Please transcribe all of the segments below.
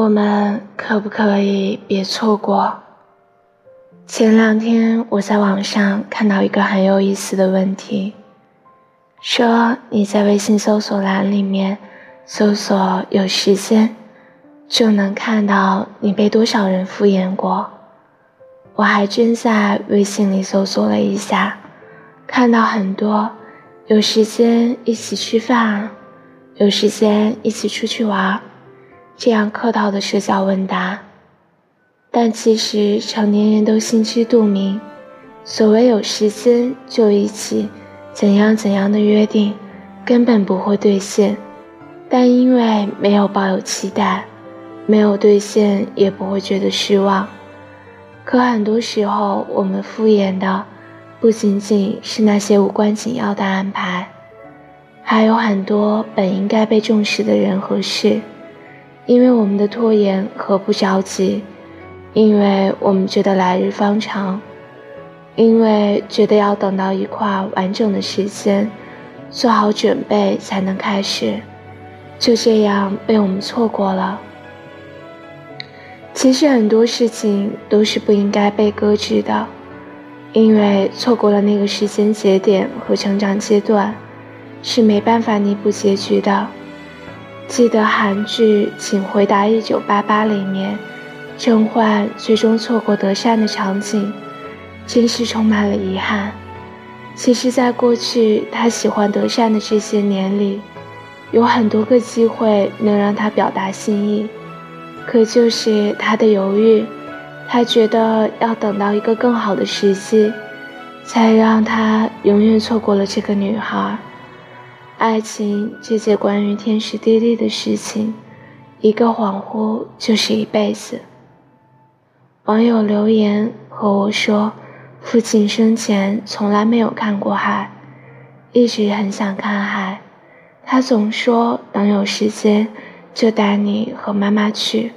我们可不可以别错过？前两天我在网上看到一个很有意思的问题，说你在微信搜索栏里面搜索“有时间”，就能看到你被多少人敷衍过。我还真在微信里搜索了一下，看到很多“有时间一起吃饭”，“有时间一起出去玩”。这样客套的社交问答，但其实成年人都心知肚明，所谓有时间就一起，怎样怎样的约定，根本不会兑现。但因为没有抱有期待，没有兑现也不会觉得失望。可很多时候，我们敷衍的不仅仅是那些无关紧要的安排，还有很多本应该被重视的人和事。因为我们的拖延和不着急，因为我们觉得来日方长，因为觉得要等到一块完整的时间，做好准备才能开始，就这样被我们错过了。其实很多事情都是不应该被搁置的，因为错过了那个时间节点和成长阶段，是没办法弥补结局的。记得韩剧《请回答一九八八》里面，郑焕最终错过德善的场景，真是充满了遗憾。其实，在过去他喜欢德善的这些年里，有很多个机会能让他表达心意，可就是他的犹豫，他觉得要等到一个更好的时机，才让他永远错过了这个女孩。爱情这些关于天时地利的事情，一个恍惚就是一辈子。网友留言和我说，父亲生前从来没有看过海，一直很想看海。他总说等有时间就带你和妈妈去。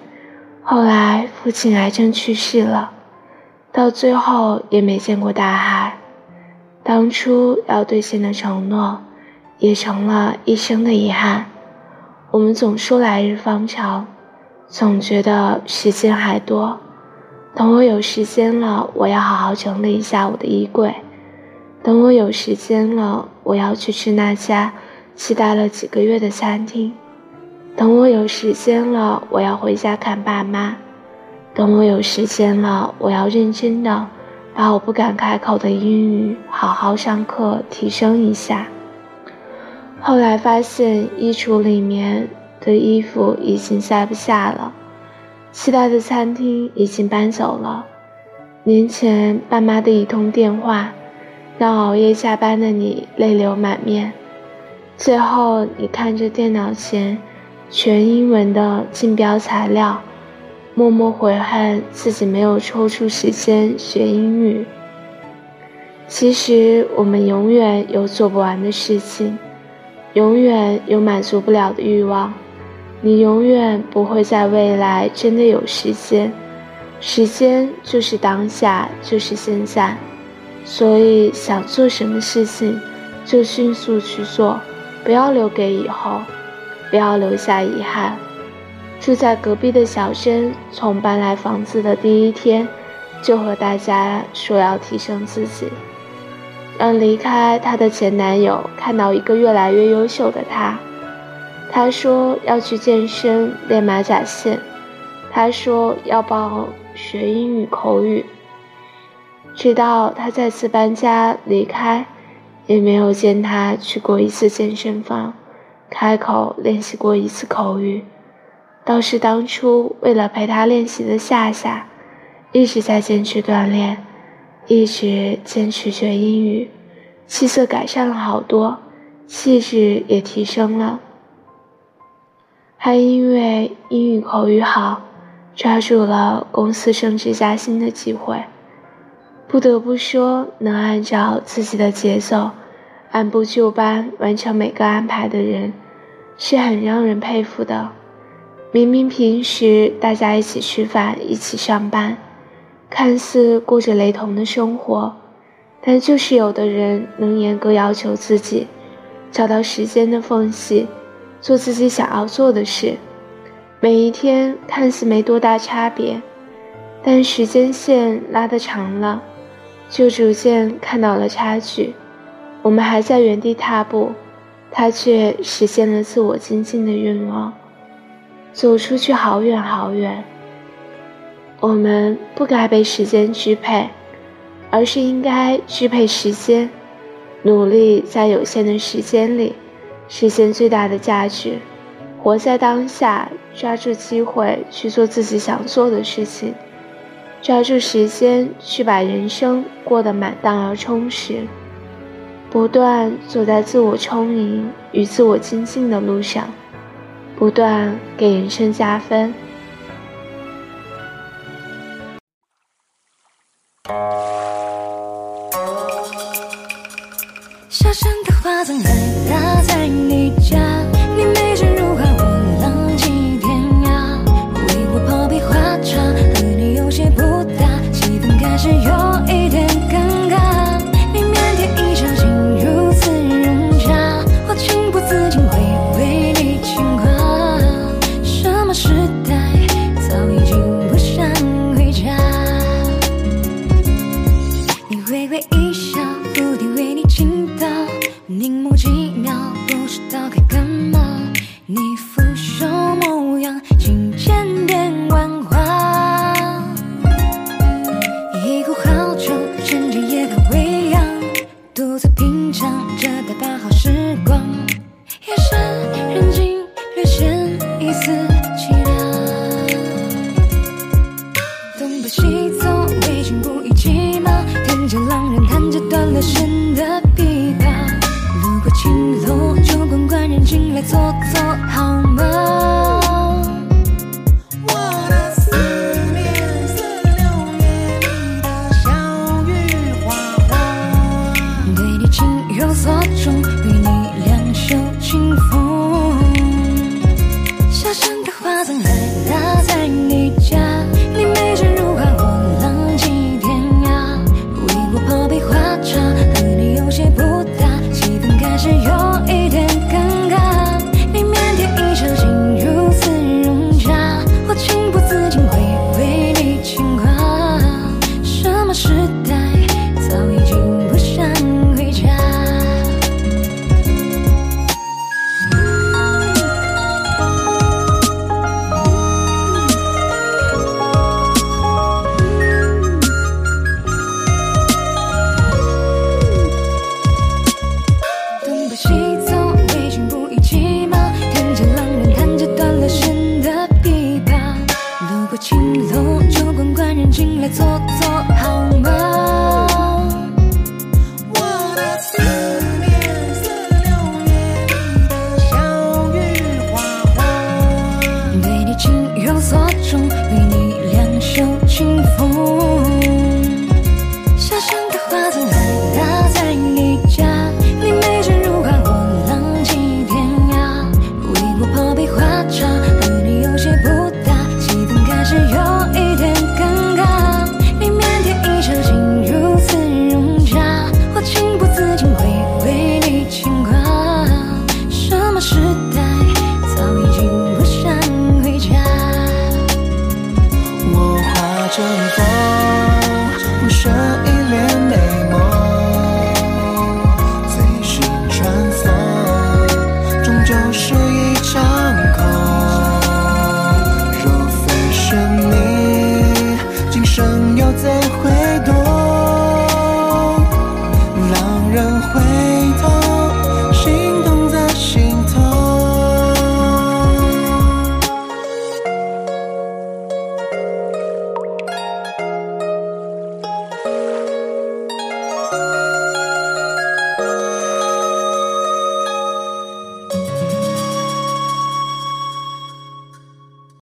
后来父亲癌症去世了，到最后也没见过大海。当初要兑现的承诺。也成了一生的遗憾。我们总说来日方长，总觉得时间还多。等我有时间了，我要好好整理一下我的衣柜。等我有时间了，我要去吃那家期待了几个月的餐厅。等我有时间了，我要回家看爸妈。等我有时间了，我要认真的把我不敢开口的英语好好上课，提升一下。后来发现衣橱里面的衣服已经塞不下了，期待的餐厅已经搬走了，年前爸妈的一通电话，让熬夜加班的你泪流满面。最后你看着电脑前全英文的竞标材料，默默悔恨自己没有抽出时间学英语。其实我们永远有做不完的事情。永远有满足不了的欲望，你永远不会在未来真的有时间。时间就是当下，就是现在。所以想做什么事情，就迅速去做，不要留给以后，不要留下遗憾。住在隔壁的小珍，从搬来房子的第一天，就和大家说要提升自己。让离开她的前男友看到一个越来越优秀的她。她说要去健身练马甲线，她说要报学英语口语。直到她再次搬家离开，也没有见她去过一次健身房，开口练习过一次口语。倒是当初为了陪她练习的夏夏，一直在坚持锻炼。一直坚持学英语，气色改善了好多，气质也提升了。还因为英语口语好，抓住了公司升职加薪的机会。不得不说，能按照自己的节奏，按部就班完成每个安排的人，是很让人佩服的。明明平时大家一起吃饭，一起上班。看似过着雷同的生活，但就是有的人能严格要求自己，找到时间的缝隙，做自己想要做的事。每一天看似没多大差别，但时间线拉得长了，就逐渐看到了差距。我们还在原地踏步，他却实现了自我精进的愿望，走出去好远好远。我们不该被时间支配，而是应该支配时间，努力在有限的时间里实现最大的价值。活在当下，抓住机会去做自己想做的事情，抓住时间去把人生过得满当而充实，不断走在自我充盈与自我精进的路上，不断给人生加分。肉所中，为你两袖清风。